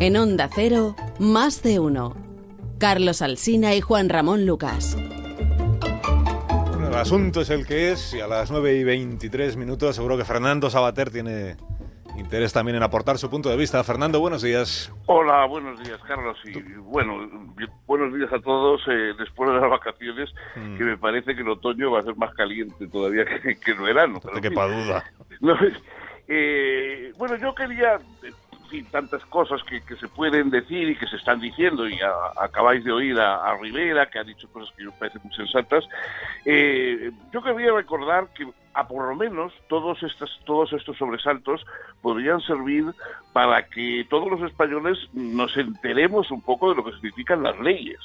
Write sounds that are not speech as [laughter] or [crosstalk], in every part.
En Onda Cero, más de uno. Carlos Alsina y Juan Ramón Lucas. Bueno, el asunto es el que es y a las 9 y 23 minutos seguro que Fernando Sabater tiene interés también en aportar su punto de vista. Fernando, buenos días. Hola, buenos días, Carlos. Y bueno, buenos días a todos eh, después de las vacaciones, Mm. que me parece que el otoño va a ser más caliente todavía que, que el verano. No pero te fin. quepa duda. [laughs] No, eh, bueno, yo quería decir tantas cosas que, que se pueden decir y que se están diciendo, y a- acabáis de oír a, Rivera, que ha dicho cosas que me parecen muy sensatas. Eh, yo quería recordar que a por lo menos todos estos, todos estos sobresaltos podrían servir para que todos los españoles nos enteremos un poco de lo que significan las leyes.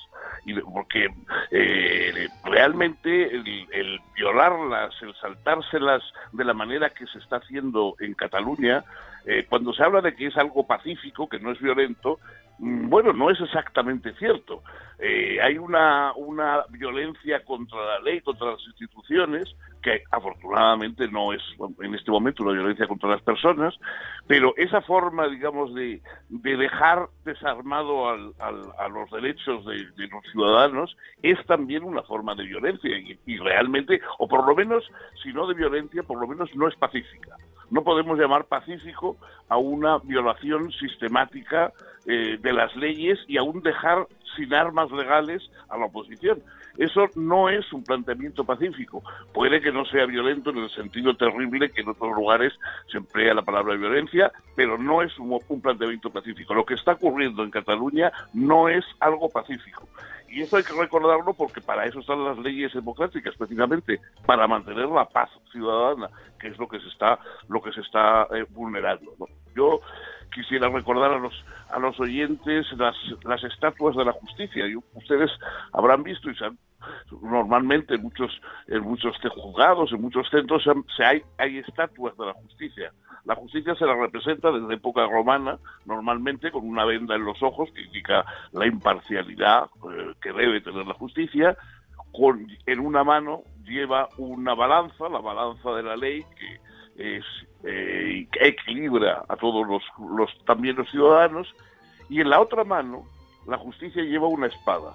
Y porque eh, realmente el, el violarlas, el saltárselas de la manera que se está haciendo en Cataluña, eh, cuando se habla de que es algo pacífico, que no es violento, bueno, no es exactamente cierto. Eh, hay una, una violencia contra la ley, contra las instituciones, que afortunadamente no es en este momento una violencia contra las personas, pero esa forma, digamos, de, de dejar desarmado al- al- a los derechos de, los ciudadanos es también una forma de violencia y realmente, o por lo menos, si no de violencia, por lo menos no es pacífica. No podemos llamar pacífico a una violación sistemática eh, de las leyes y aún dejar sin armas legales a la oposición. Eso no es un planteamiento pacífico. Puede que no sea violento en el sentido terrible que en otros lugares se emplea la palabra violencia, pero no es un, un planteamiento pacífico. Lo que está ocurriendo en Cataluña no es algo pacífico. Y eso hay que recordarlo porque para eso están las leyes democráticas, precisamente para mantener la paz ciudadana, que es lo que se está, lo que se está eh, vulnerando. Yo quisiera recordar a los a los oyentes las, las estatuas de la justicia. Y ustedes habrán visto y normalmente en muchos en muchos juzgados, en muchos centros se hay hay estatuas de la justicia. La justicia se la representa desde época romana, normalmente con una venda en los ojos que indica la imparcialidad eh, que debe tener la justicia. Con, en una mano lleva una balanza, la balanza de la ley, que es eh, equilibra a todos los, los también los ciudadanos, y en la otra mano la justicia lleva una espada.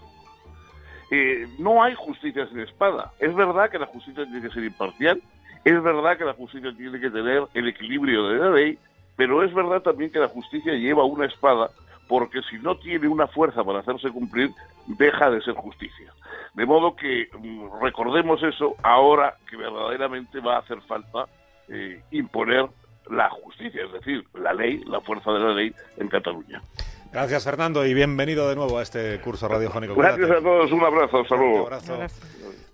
Eh, no hay justicia sin espada. Es verdad que la justicia tiene que ser imparcial, es verdad que la justicia tiene que tener el equilibrio de la ley, pero es verdad también que la justicia lleva una espada porque si no tiene una fuerza para hacerse cumplir, deja de ser justicia. De modo que mm, recordemos eso ahora que verdaderamente va a hacer falta eh, imponer la justicia, es decir, la ley, la fuerza de la ley en Cataluña. Gracias, Fernando, y bienvenido de nuevo a este curso radiofónico. Gracias Cuídate. a todos, un abrazo, hasta Un abrazo.